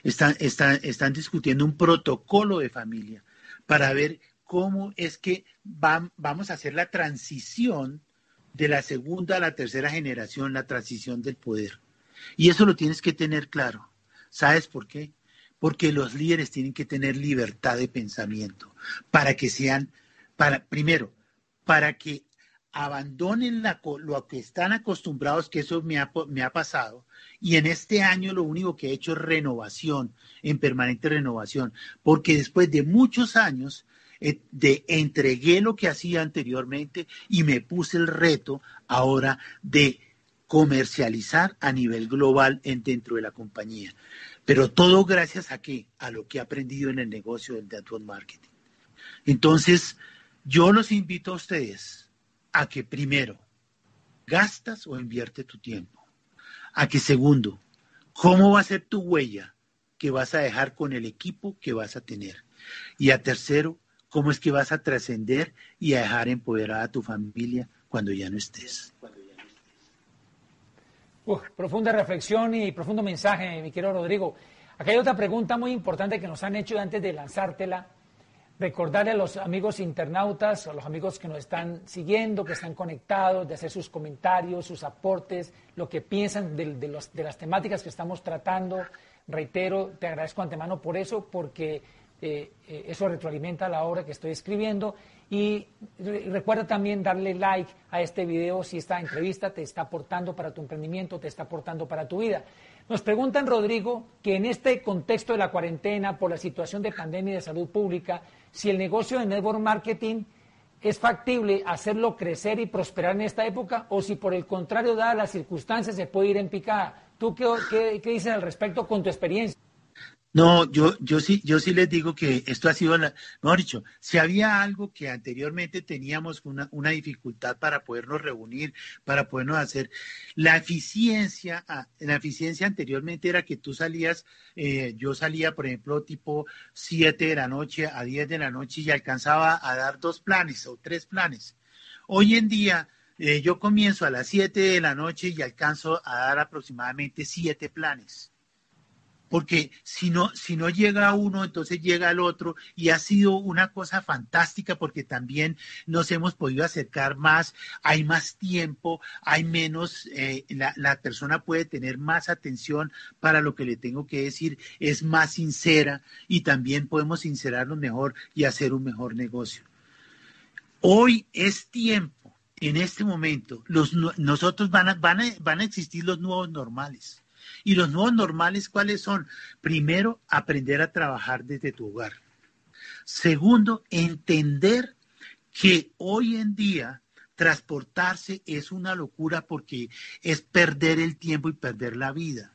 Speaker 3: están, están, discutiendo un protocolo de familia para ver cómo es que vamos a hacer la transición de la segunda a la tercera generación, la transición del poder. Y eso lo tienes que tener claro. ¿Sabes por qué? Porque los líderes tienen que tener libertad de pensamiento para que sean, para, primero, para que abandonen lo que están acostumbrados, que eso me ha, me ha pasado. Y en este año lo único que he hecho es renovación, en permanente renovación, porque después de muchos años de entregué lo que hacía anteriormente y me puse el reto ahora de comercializar a nivel global en, dentro de la compañía. Pero todo gracias a qué? A lo que he aprendido en el negocio del network marketing. Entonces, yo los invito a ustedes a que primero, gastas o invierte tu tiempo. A que segundo, ¿cómo va a ser tu huella que vas a dejar con el equipo que vas a tener? Y a tercero, ¿cómo es que vas a trascender y a dejar empoderada a tu familia cuando ya no estés?
Speaker 2: profunda reflexión y profundo mensaje, mi querido Rodrigo. Aquí hay otra pregunta muy importante que nos han hecho antes de lanzártela. Recordarle a los amigos internautas, a los amigos que nos están siguiendo, que están conectados, de hacer sus comentarios, sus aportes, lo que piensan de las temáticas que estamos tratando. Reitero, te agradezco antemano por eso, porque eh, eh, eso retroalimenta la obra que estoy escribiendo. Y recuerda también darle like a este video si esta entrevista te está aportando para tu emprendimiento, te está aportando para tu vida. Nos preguntan, Rodrigo, que en este contexto de la cuarentena, por la situación de pandemia y de salud pública, si el negocio de network marketing es factible hacerlo crecer y prosperar en esta época o si por el contrario, dadas las circunstancias, se puede ir en picada. ¿Tú qué, qué, qué dices al respecto con tu experiencia?
Speaker 3: No, yo, yo sí, yo sí les digo que esto ha sido, la, mejor dicho, si había algo que anteriormente teníamos una, una dificultad para podernos reunir, para podernos hacer, la eficiencia, ah, la eficiencia anteriormente era que tú salías, eh, yo salía, por ejemplo, tipo 7 de la noche a 10 de la noche y alcanzaba a dar dos planes o tres planes. Hoy en día, eh, yo comienzo a las 7 de la noche y alcanzo a dar aproximadamente siete planes porque si no, si no llega uno, entonces llega el otro, y ha sido una cosa fantástica porque también nos hemos podido acercar más, hay más tiempo, hay menos, eh, la, la, persona puede tener más atención para lo que le tengo que decir, es más sincera y también podemos sincerarnos mejor y hacer un mejor negocio. Hoy es tiempo, en este momento, los, nosotros van a, van, a, van a existir los nuevos normales y los nuevos normales, ¿cuáles son? Primero, aprender a trabajar desde tu hogar. Segundo, entender que hoy en día transportarse es una locura porque es perder el tiempo y perder la vida.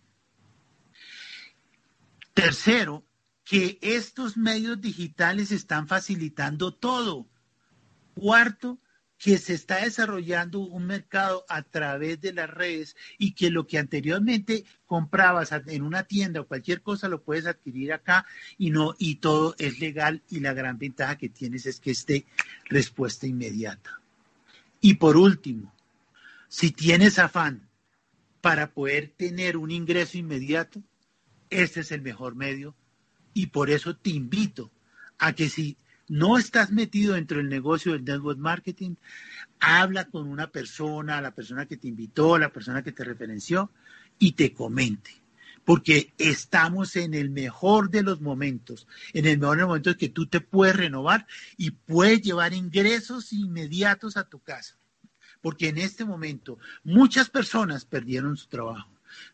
Speaker 3: Tercero, que estos medios digitales están facilitando todo. Cuarto, que se está desarrollando un mercado a través de las redes y que lo que anteriormente comprabas en una tienda o cualquier cosa lo puedes adquirir acá y no y todo es legal y la gran ventaja que tienes es que esté respuesta inmediata. Y por último, si tienes afán para poder tener un ingreso inmediato, este es el mejor medio y por eso te invito a que si no estás metido dentro del negocio del network marketing, habla con una persona, la persona que te invitó, la persona que te referenció y te comente. Porque estamos en el mejor de los momentos, en el mejor de los momentos que tú te puedes renovar y puedes llevar ingresos inmediatos a tu casa. Porque en este momento muchas personas perdieron su trabajo.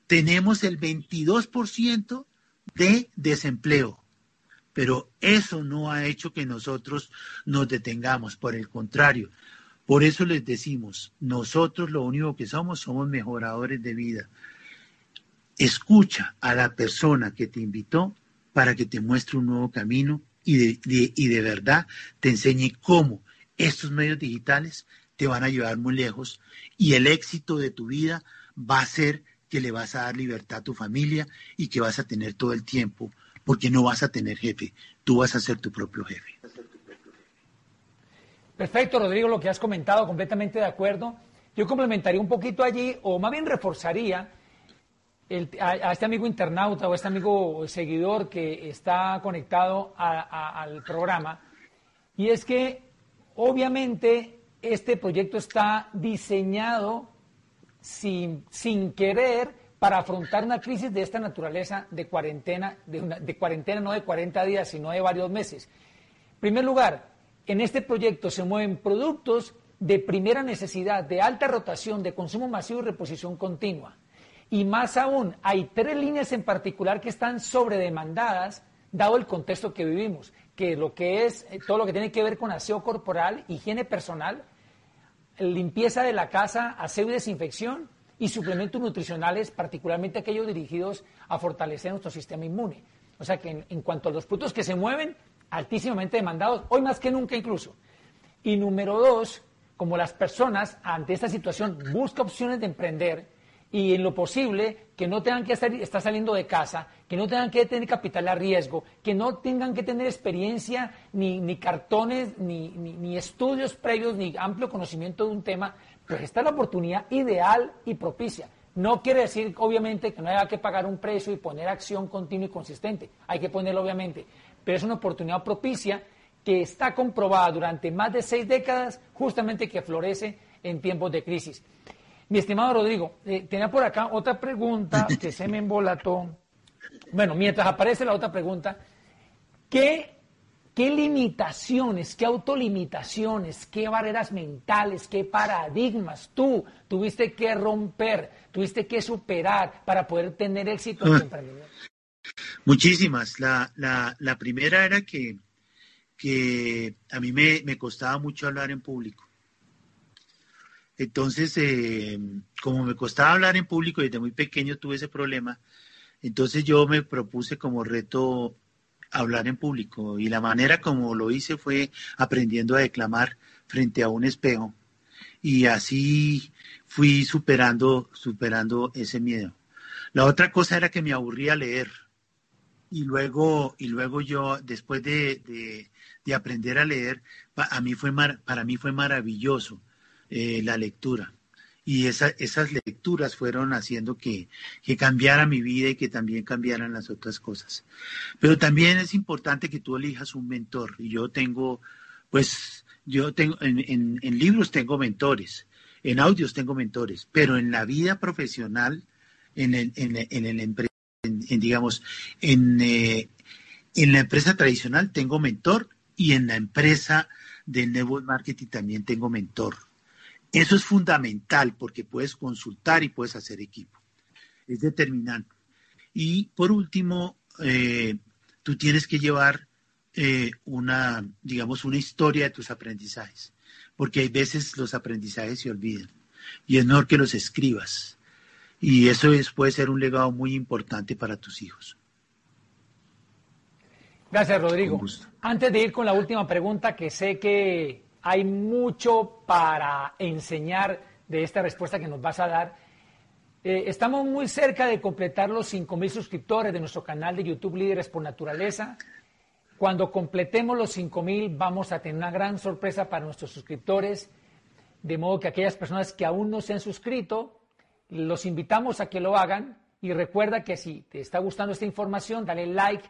Speaker 3: Tenemos el 22% de desempleo pero eso no ha hecho que nosotros nos detengamos, por el contrario. Por eso les decimos, nosotros lo único que somos somos mejoradores de vida. Escucha a la persona que te invitó para que te muestre un nuevo camino y de, y de verdad te enseñe cómo estos medios digitales te van a llevar muy lejos y el éxito de tu vida va a ser que le vas a dar libertad a tu familia y que vas a tener todo el tiempo porque no vas a tener jefe, tú vas a ser tu propio jefe.
Speaker 2: Perfecto, Rodrigo, lo que has comentado, completamente de acuerdo. Yo complementaría un poquito allí, o más bien reforzaría a, este amigo internauta o a este amigo seguidor que está conectado al programa, y es que obviamente este proyecto está diseñado sin, sin querer para afrontar una crisis de esta naturaleza de cuarentena, de, cuarentena no de 40 días, sino de varios meses. En primer lugar, en este proyecto se mueven productos de primera necesidad, de alta rotación, de consumo masivo y reposición continua. Y más aún, hay tres líneas en particular que están sobredemandadas, dado el contexto que vivimos, que lo que es eh, todo lo que tiene que ver con aseo corporal, higiene personal, limpieza de la casa, aseo y desinfección, y suplementos nutricionales, particularmente aquellos dirigidos a fortalecer nuestro sistema inmune. O sea que en, cuanto a los productos que se mueven, altísimamente demandados, hoy más que nunca incluso. Y número dos, como las personas ante esta situación buscan opciones de emprender y en lo posible que no tengan que estar, saliendo de casa, que no tengan que tener capital a riesgo, que no tengan que tener experiencia, ni, ni cartones, ni, ni, estudios previos, ni amplio conocimiento de un tema, pues esta es la oportunidad ideal y propicia. No quiere decir, obviamente, que no haya que pagar un precio y poner acción continua y consistente. Hay que ponerlo, obviamente. Pero es una oportunidad propicia que está comprobada durante más de seis décadas, justamente que florece en tiempos de crisis. Mi estimado Rodrigo, eh, tenía por acá otra pregunta que se me embolató. Bueno, mientras aparece la otra pregunta, ¿qué, qué limitaciones, qué autolimitaciones, qué barreras mentales, qué paradigmas tú tuviste que romper, tuviste que superar para poder tener éxito en tu ah. emprendimiento?
Speaker 3: Muchísimas. La, la, la primera era que que a mí me, costaba mucho hablar en público. Entonces, eh, como me costaba hablar en público, desde muy pequeño tuve ese problema, entonces yo me propuse como reto hablar en público y la manera como lo hice fue aprendiendo a declamar frente a un espejo y así fui superando, superando ese miedo. La otra cosa era que me aburría leer y luego, y luego yo, después de, de aprender a leer, a mí fue para mí fue maravilloso eh, la lectura. Y esas lecturas fueron haciendo que, que, cambiara mi vida y que también cambiaran las otras cosas. Pero también es importante que tú elijas un mentor. Yo tengo, pues, yo tengo, en, en, libros tengo mentores, en audios tengo mentores, pero en la vida profesional, en el, en, en el en, digamos, en, eh, en la empresa tradicional tengo mentor y en la empresa de network marketing también tengo mentor. Eso es fundamental porque puedes consultar y puedes hacer equipo. Es determinante. Y por último, eh, tú tienes que llevar eh, una, digamos, una historia de tus aprendizajes, porque hay veces los aprendizajes se olvidan y es mejor que los escribas. Y eso es, puede ser un legado muy importante para tus hijos.
Speaker 2: Gracias, Rodrigo. Antes de ir con la última pregunta, que sé que hay mucho para enseñar de esta respuesta que nos vas a dar, eh, estamos muy cerca de completar los 5.000 suscriptores de nuestro canal de YouTube Líderes por Naturaleza. Cuando completemos los 5.000 vamos a tener una gran sorpresa para nuestros suscriptores, de modo que aquellas personas que aún no se han suscrito, los invitamos a que lo hagan y recuerda que si te está gustando esta información, dale like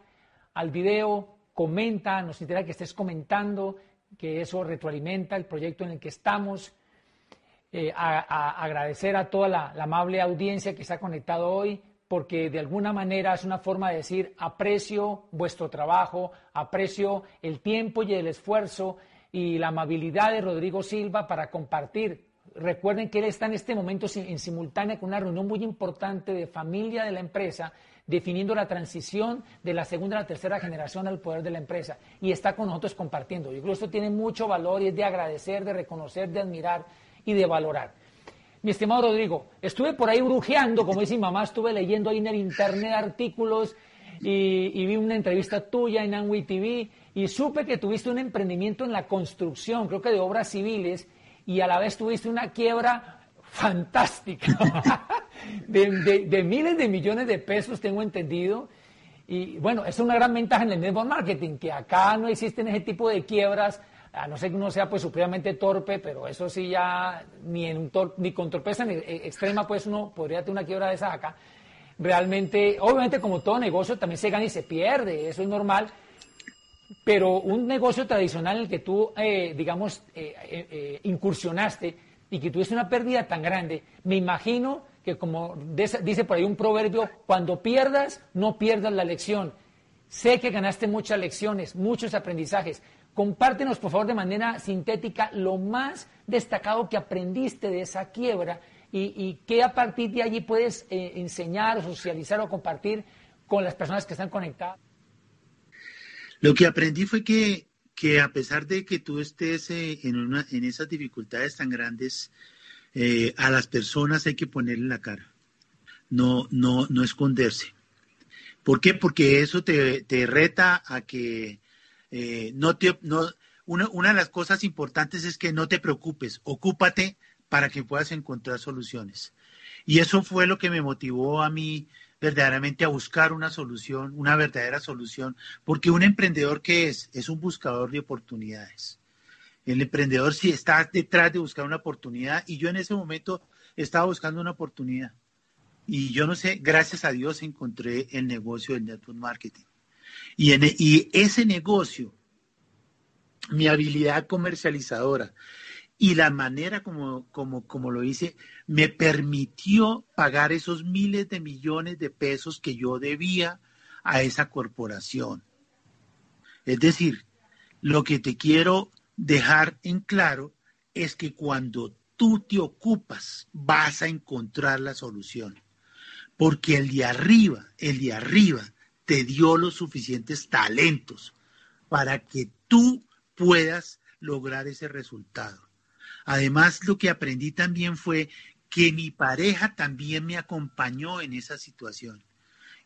Speaker 2: al video, comenta, nos interesa que estés comentando, que eso retroalimenta el proyecto en el que estamos. Eh, a, agradecer a toda la, amable audiencia que se ha conectado hoy, porque de alguna manera es una forma de decir aprecio vuestro trabajo, aprecio el tiempo y el esfuerzo y la amabilidad de Rodrigo Silva para compartir. Recuerden que él está en este momento en simultánea con una reunión muy importante de familia de la empresa definiendo la transición de la segunda a la tercera generación al poder de la empresa y está con nosotros compartiendo. Yo creo que esto tiene mucho valor y es de agradecer, de reconocer, de admirar y de valorar. Mi estimado Rodrigo, estuve por ahí brujeando, como dice mi mamá, estuve leyendo ahí en el internet artículos y, vi una entrevista tuya en Anwi TV y supe que tuviste un emprendimiento en la construcción, creo que de obras civiles, y a la vez tuviste una quiebra fantástica, de, miles de millones de pesos, tengo entendido. Y bueno, es una gran ventaja en el network marketing, que acá no existen ese tipo de quiebras, a no ser que uno sea pues supremamente torpe, pero eso sí ya ni, en ni con torpeza e, extrema pues uno podría tener una quiebra de esa acá. Realmente, obviamente como todo negocio también se gana y se pierde, eso es normal, pero un negocio tradicional en el que tú, eh, digamos, eh, eh, incursionaste, y que tuviste una pérdida tan grande, me imagino que como dice por ahí un proverbio, cuando pierdas, no pierdas la lección. Sé que ganaste muchas lecciones, muchos aprendizajes. Compártenos, por favor, de manera sintética lo más destacado que aprendiste de esa quiebra y, y qué a partir de allí puedes eh, enseñar o socializar o compartir con las personas que están conectadas.
Speaker 3: Lo que aprendí fue que que a pesar de que tú estés eh, en, una, en esas dificultades tan grandes, eh, a las personas hay que ponerle la cara, no, no, no esconderse. ¿Por qué? Porque eso te, reta a que eh, no te, no, una, una de las cosas importantes es que no te preocupes, ocúpate para que puedas encontrar soluciones. Y eso fue lo que me motivó a mí verdaderamente a buscar una solución, una verdadera solución, porque un emprendedor que es, es un buscador de oportunidades. El emprendedor sí está detrás de buscar una oportunidad y yo en ese momento estaba buscando una oportunidad. Y yo no sé, gracias a Dios encontré el negocio del network marketing. Y, en, y ese negocio, mi habilidad comercializadora, y la manera como, como, como lo hice me permitió pagar esos miles de millones de pesos que yo debía a esa corporación. Es decir, lo que te quiero dejar en claro es que cuando tú te ocupas vas a encontrar la solución. Porque el de arriba, el de arriba te dio los suficientes talentos para que tú puedas lograr ese resultado. Además, lo que aprendí también fue que mi pareja también me acompañó en esa situación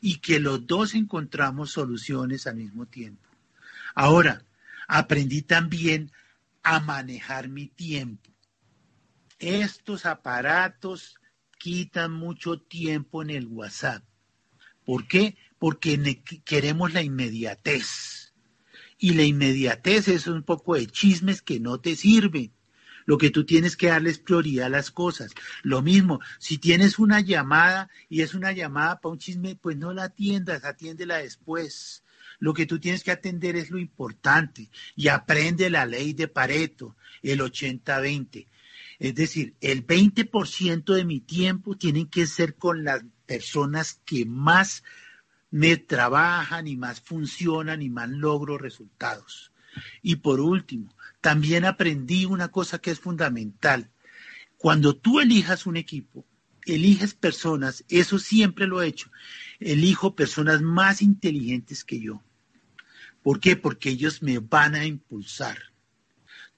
Speaker 3: y que los dos encontramos soluciones al mismo tiempo. Ahora, aprendí también a manejar mi tiempo. Estos aparatos quitan mucho tiempo en el WhatsApp. ¿Por qué? Porque queremos la inmediatez. Y la inmediatez es un poco de chismes que no te sirven. Lo que tú tienes que darles prioridad a las cosas. Lo mismo, si tienes una llamada y es una llamada para un chisme, pues no la atiendas, atiéndela después. Lo que tú tienes que atender es lo importante y aprende la ley de Pareto, el 80-20. Es decir, el 20% de mi tiempo tiene que ser con las personas que más me trabajan y más funcionan y más logro resultados. Y por último, también aprendí una cosa que es fundamental. Cuando tú elijas un equipo, eliges personas, eso siempre lo he hecho, elijo personas más inteligentes que yo. ¿Por qué? Porque ellos me van a impulsar.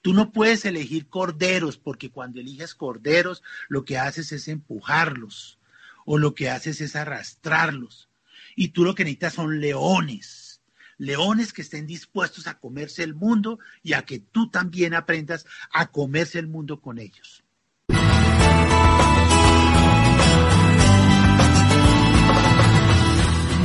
Speaker 3: Tú no puedes elegir corderos, porque cuando eliges corderos, lo que haces es empujarlos o lo que haces es arrastrarlos. Y tú lo que necesitas son leones leones que estén dispuestos a comerse el mundo y a que tú también aprendas a comerse el mundo con ellos.